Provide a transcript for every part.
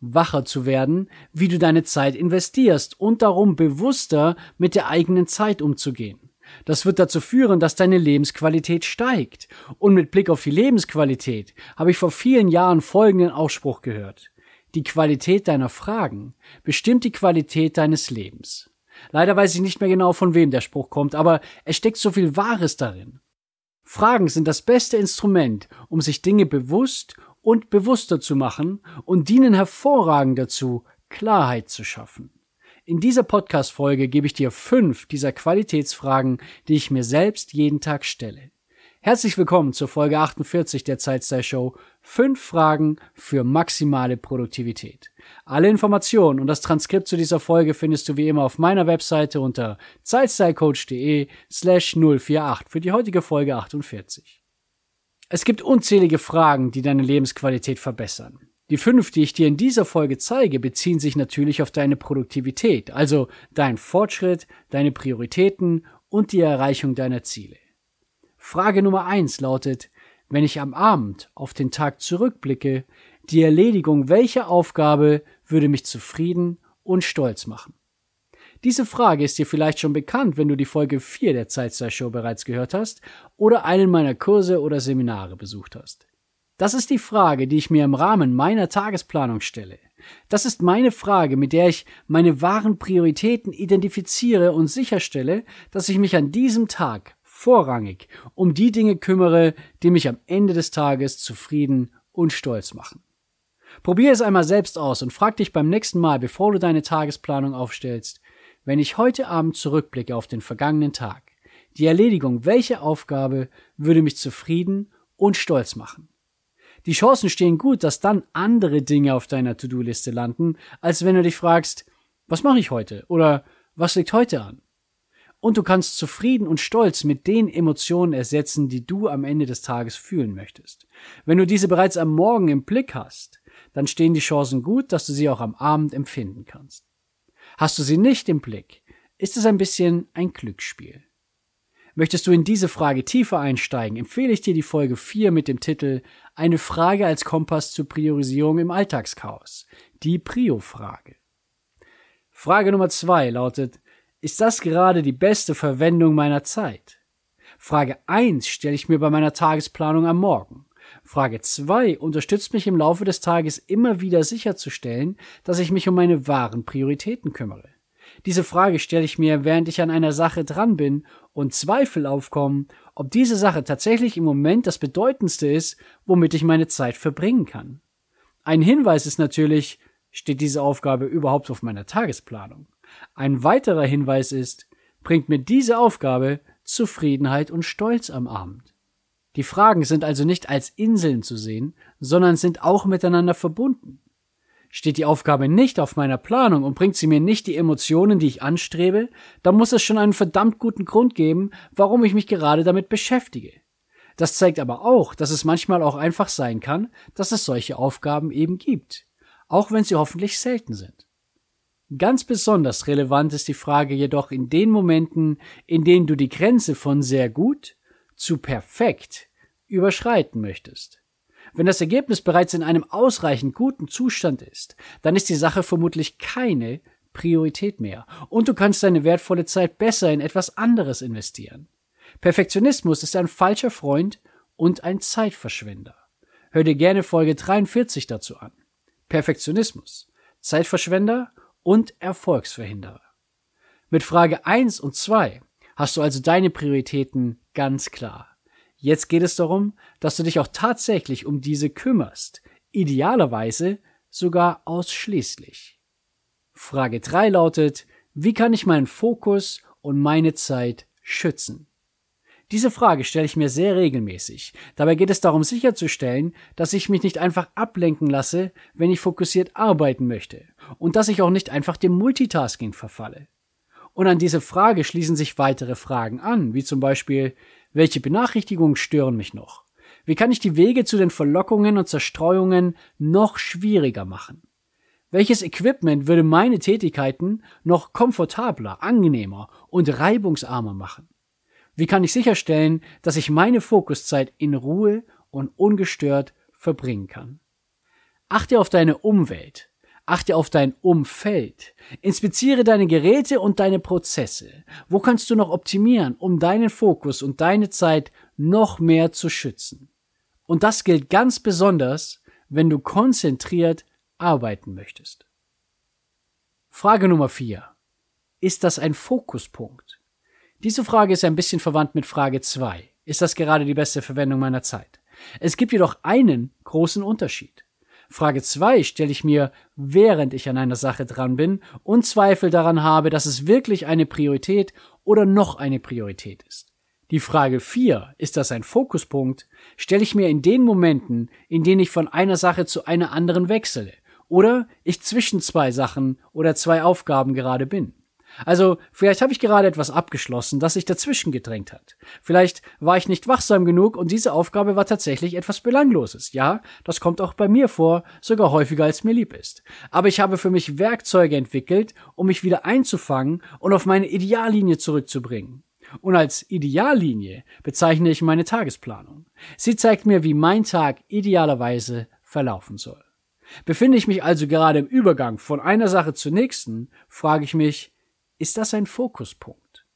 wacher zu werden, wie du deine Zeit investierst und darum, bewusster mit der eigenen Zeit umzugehen. Das wird dazu führen, dass deine Lebensqualität steigt. Und mit Blick auf die Lebensqualität habe ich vor vielen Jahren folgenden Ausspruch gehört. Die Qualität deiner Fragen bestimmt die Qualität deines Lebens. Leider weiß ich nicht mehr genau, von wem der Spruch kommt, aber es steckt so viel Wahres darin. Fragen sind das beste Instrument, um sich Dinge bewusst und bewusster zu machen und dienen hervorragend dazu, Klarheit zu schaffen. In dieser Podcast-Folge gebe ich dir fünf dieser Qualitätsfragen, die ich mir selbst jeden Tag stelle. Herzlich willkommen zur Folge 48 der Zeitstyle Show. Fünf Fragen für maximale Produktivität. Alle Informationen und das Transkript zu dieser Folge findest du wie immer auf meiner Webseite unter zeitstylecoach.de slash 048 für die heutige Folge 48. Es gibt unzählige Fragen, die deine Lebensqualität verbessern. Die fünf, die ich dir in dieser Folge zeige, beziehen sich natürlich auf deine Produktivität, also deinen Fortschritt, deine Prioritäten und die Erreichung deiner Ziele. Frage Nummer eins lautet, wenn ich am Abend auf den Tag zurückblicke, die Erledigung welcher Aufgabe würde mich zufrieden und stolz machen? Diese Frage ist dir vielleicht schon bekannt, wenn du die Folge 4 der Zeitstyle Show bereits gehört hast oder einen meiner Kurse oder Seminare besucht hast. Das ist die Frage, die ich mir im Rahmen meiner Tagesplanung stelle. Das ist meine Frage, mit der ich meine wahren Prioritäten identifiziere und sicherstelle, dass ich mich an diesem Tag vorrangig um die Dinge kümmere, die mich am Ende des Tages zufrieden und stolz machen. Probier es einmal selbst aus und frag dich beim nächsten Mal, bevor du deine Tagesplanung aufstellst, wenn ich heute Abend zurückblicke auf den vergangenen Tag, die Erledigung welcher Aufgabe würde mich zufrieden und stolz machen? Die Chancen stehen gut, dass dann andere Dinge auf deiner To-Do-Liste landen, als wenn du dich fragst, was mache ich heute oder was liegt heute an? und du kannst zufrieden und stolz mit den Emotionen ersetzen, die du am Ende des Tages fühlen möchtest. Wenn du diese bereits am Morgen im Blick hast, dann stehen die Chancen gut, dass du sie auch am Abend empfinden kannst. Hast du sie nicht im Blick, ist es ein bisschen ein Glücksspiel. Möchtest du in diese Frage tiefer einsteigen, empfehle ich dir die Folge 4 mit dem Titel Eine Frage als Kompass zur Priorisierung im Alltagschaos. Die Prio-Frage. Frage Nummer 2 lautet, ist das gerade die beste Verwendung meiner Zeit? Frage 1 stelle ich mir bei meiner Tagesplanung am Morgen. Frage 2 unterstützt mich im Laufe des Tages immer wieder sicherzustellen, dass ich mich um meine wahren Prioritäten kümmere. Diese Frage stelle ich mir, während ich an einer Sache dran bin und Zweifel aufkommen, ob diese Sache tatsächlich im Moment das Bedeutendste ist, womit ich meine Zeit verbringen kann. Ein Hinweis ist natürlich, steht diese Aufgabe überhaupt auf meiner Tagesplanung? Ein weiterer Hinweis ist, bringt mir diese Aufgabe Zufriedenheit und Stolz am Abend. Die Fragen sind also nicht als Inseln zu sehen, sondern sind auch miteinander verbunden. Steht die Aufgabe nicht auf meiner Planung und bringt sie mir nicht die Emotionen, die ich anstrebe, dann muss es schon einen verdammt guten Grund geben, warum ich mich gerade damit beschäftige. Das zeigt aber auch, dass es manchmal auch einfach sein kann, dass es solche Aufgaben eben gibt, auch wenn sie hoffentlich selten sind. Ganz besonders relevant ist die Frage jedoch in den Momenten, in denen du die Grenze von sehr gut zu perfekt überschreiten möchtest. Wenn das Ergebnis bereits in einem ausreichend guten Zustand ist, dann ist die Sache vermutlich keine Priorität mehr und du kannst deine wertvolle Zeit besser in etwas anderes investieren. Perfektionismus ist ein falscher Freund und ein Zeitverschwender. Hör dir gerne Folge 43 dazu an. Perfektionismus, Zeitverschwender und Erfolgsverhinderer. Mit Frage 1 und 2 hast du also deine Prioritäten ganz klar. Jetzt geht es darum, dass du dich auch tatsächlich um diese kümmerst, idealerweise sogar ausschließlich. Frage 3 lautet, wie kann ich meinen Fokus und meine Zeit schützen? Diese Frage stelle ich mir sehr regelmäßig. Dabei geht es darum sicherzustellen, dass ich mich nicht einfach ablenken lasse, wenn ich fokussiert arbeiten möchte und dass ich auch nicht einfach dem Multitasking verfalle. Und an diese Frage schließen sich weitere Fragen an, wie zum Beispiel, welche Benachrichtigungen stören mich noch? Wie kann ich die Wege zu den Verlockungen und Zerstreuungen noch schwieriger machen? Welches Equipment würde meine Tätigkeiten noch komfortabler, angenehmer und reibungsarmer machen? Wie kann ich sicherstellen, dass ich meine Fokuszeit in Ruhe und ungestört verbringen kann? Achte auf deine Umwelt. Achte auf dein Umfeld. Inspiziere deine Geräte und deine Prozesse. Wo kannst du noch optimieren, um deinen Fokus und deine Zeit noch mehr zu schützen? Und das gilt ganz besonders, wenn du konzentriert arbeiten möchtest. Frage Nummer vier: Ist das ein Fokuspunkt? Diese Frage ist ein bisschen verwandt mit Frage 2. Ist das gerade die beste Verwendung meiner Zeit? Es gibt jedoch einen großen Unterschied. Frage 2 stelle ich mir, während ich an einer Sache dran bin und Zweifel daran habe, dass es wirklich eine Priorität oder noch eine Priorität ist. Die Frage 4, ist das ein Fokuspunkt, stelle ich mir in den Momenten, in denen ich von einer Sache zu einer anderen wechsle oder ich zwischen zwei Sachen oder zwei Aufgaben gerade bin. Also vielleicht habe ich gerade etwas abgeschlossen, das sich dazwischen gedrängt hat. Vielleicht war ich nicht wachsam genug und diese Aufgabe war tatsächlich etwas Belangloses. Ja, das kommt auch bei mir vor, sogar häufiger als mir lieb ist. Aber ich habe für mich Werkzeuge entwickelt, um mich wieder einzufangen und auf meine Ideallinie zurückzubringen. Und als Ideallinie bezeichne ich meine Tagesplanung. Sie zeigt mir, wie mein Tag idealerweise verlaufen soll. Befinde ich mich also gerade im Übergang von einer Sache zur nächsten, frage ich mich, ist das ein Fokuspunkt.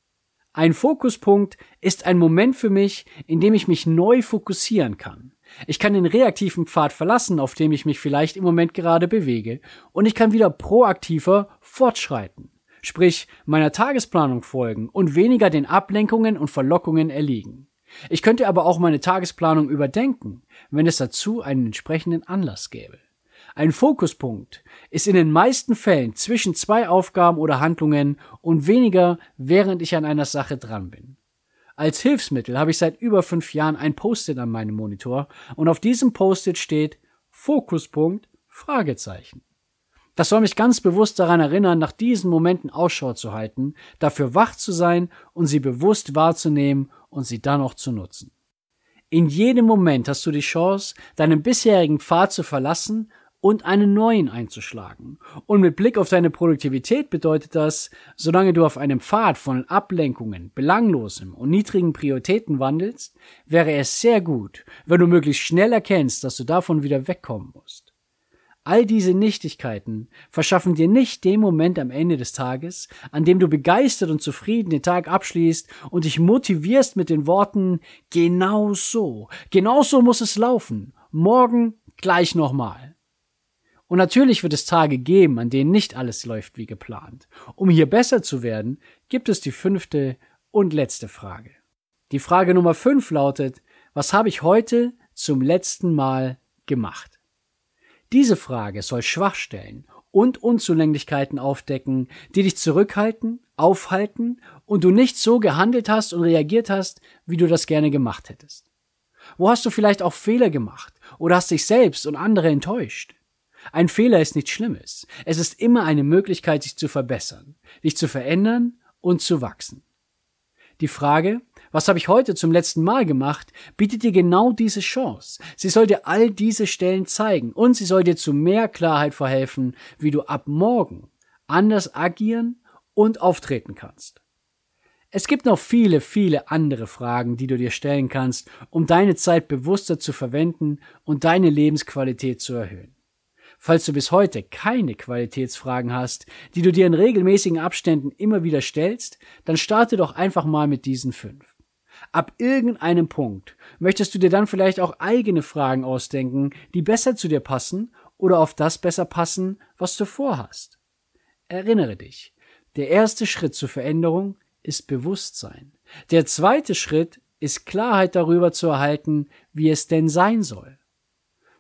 Ein Fokuspunkt ist ein Moment für mich, in dem ich mich neu fokussieren kann. Ich kann den reaktiven Pfad verlassen, auf dem ich mich vielleicht im Moment gerade bewege, und ich kann wieder proaktiver fortschreiten, sprich meiner Tagesplanung folgen und weniger den Ablenkungen und Verlockungen erliegen. Ich könnte aber auch meine Tagesplanung überdenken, wenn es dazu einen entsprechenden Anlass gäbe. Ein Fokuspunkt ist in den meisten Fällen zwischen zwei Aufgaben oder Handlungen und weniger, während ich an einer Sache dran bin. Als Hilfsmittel habe ich seit über fünf Jahren ein Post-it an meinem Monitor und auf diesem Post-it steht Fokuspunkt Fragezeichen. Das soll mich ganz bewusst daran erinnern, nach diesen Momenten Ausschau zu halten, dafür wach zu sein und sie bewusst wahrzunehmen und sie dann auch zu nutzen. In jedem Moment hast du die Chance, deinen bisherigen Pfad zu verlassen und einen neuen einzuschlagen. Und mit Blick auf deine Produktivität bedeutet das, solange du auf einem Pfad von Ablenkungen, belanglosem und niedrigen Prioritäten wandelst, wäre es sehr gut, wenn du möglichst schnell erkennst, dass du davon wieder wegkommen musst. All diese Nichtigkeiten verschaffen dir nicht den Moment am Ende des Tages, an dem du begeistert und zufrieden den Tag abschließt und dich motivierst mit den Worten genau so, genau so muss es laufen, morgen gleich nochmal. Und natürlich wird es Tage geben, an denen nicht alles läuft wie geplant. Um hier besser zu werden, gibt es die fünfte und letzte Frage. Die Frage Nummer fünf lautet, was habe ich heute zum letzten Mal gemacht? Diese Frage soll Schwachstellen und Unzulänglichkeiten aufdecken, die dich zurückhalten, aufhalten und du nicht so gehandelt hast und reagiert hast, wie du das gerne gemacht hättest. Wo hast du vielleicht auch Fehler gemacht oder hast dich selbst und andere enttäuscht? Ein Fehler ist nichts Schlimmes. Es ist immer eine Möglichkeit, sich zu verbessern, dich zu verändern und zu wachsen. Die Frage, was habe ich heute zum letzten Mal gemacht, bietet dir genau diese Chance. Sie soll dir all diese Stellen zeigen und sie soll dir zu mehr Klarheit verhelfen, wie du ab morgen anders agieren und auftreten kannst. Es gibt noch viele, viele andere Fragen, die du dir stellen kannst, um deine Zeit bewusster zu verwenden und deine Lebensqualität zu erhöhen. Falls du bis heute keine Qualitätsfragen hast, die du dir in regelmäßigen Abständen immer wieder stellst, dann starte doch einfach mal mit diesen fünf. Ab irgendeinem Punkt möchtest du dir dann vielleicht auch eigene Fragen ausdenken, die besser zu dir passen oder auf das besser passen, was du vorhast. Erinnere dich, der erste Schritt zur Veränderung ist Bewusstsein. Der zweite Schritt ist Klarheit darüber zu erhalten, wie es denn sein soll.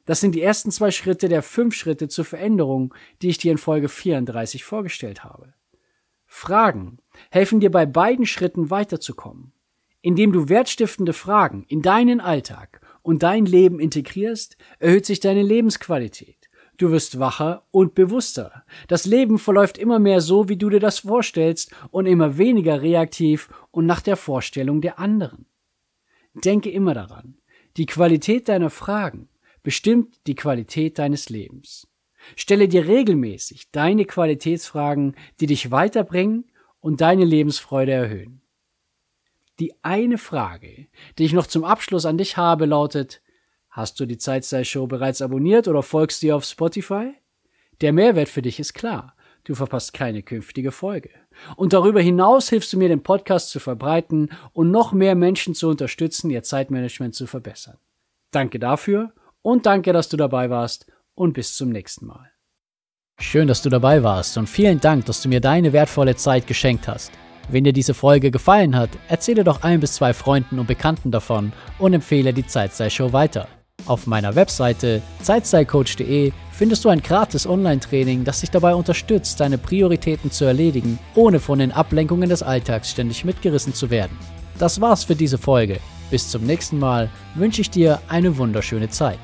Das sind die ersten zwei Schritte der fünf Schritte zur Veränderung, die ich dir in Folge 34 vorgestellt habe. Fragen helfen dir bei beiden Schritten weiterzukommen. Indem du wertstiftende Fragen in deinen Alltag und dein Leben integrierst, erhöht sich deine Lebensqualität. Du wirst wacher und bewusster. Das Leben verläuft immer mehr so, wie du dir das vorstellst und immer weniger reaktiv und nach der Vorstellung der anderen. Denke immer daran, die Qualität deiner Fragen bestimmt die Qualität deines Lebens. Stelle dir regelmäßig deine Qualitätsfragen, die dich weiterbringen und deine Lebensfreude erhöhen. Die eine Frage, die ich noch zum Abschluss an dich habe, lautet, hast du die Zeitstyle-Show bereits abonniert oder folgst dir auf Spotify? Der Mehrwert für dich ist klar. Du verpasst keine künftige Folge. Und darüber hinaus hilfst du mir, den Podcast zu verbreiten und noch mehr Menschen zu unterstützen, ihr Zeitmanagement zu verbessern. Danke dafür und danke, dass du dabei warst und bis zum nächsten Mal. Schön, dass du dabei warst und vielen Dank, dass du mir deine wertvolle Zeit geschenkt hast. Wenn dir diese Folge gefallen hat, erzähle doch ein bis zwei Freunden und Bekannten davon und empfehle die Zeitstyle-Show weiter. Auf meiner Webseite zeitstylecoach.de findest du ein gratis Online-Training, das dich dabei unterstützt, deine Prioritäten zu erledigen, ohne von den Ablenkungen des Alltags ständig mitgerissen zu werden. Das war's für diese Folge. Bis zum nächsten Mal wünsche ich dir eine wunderschöne Zeit.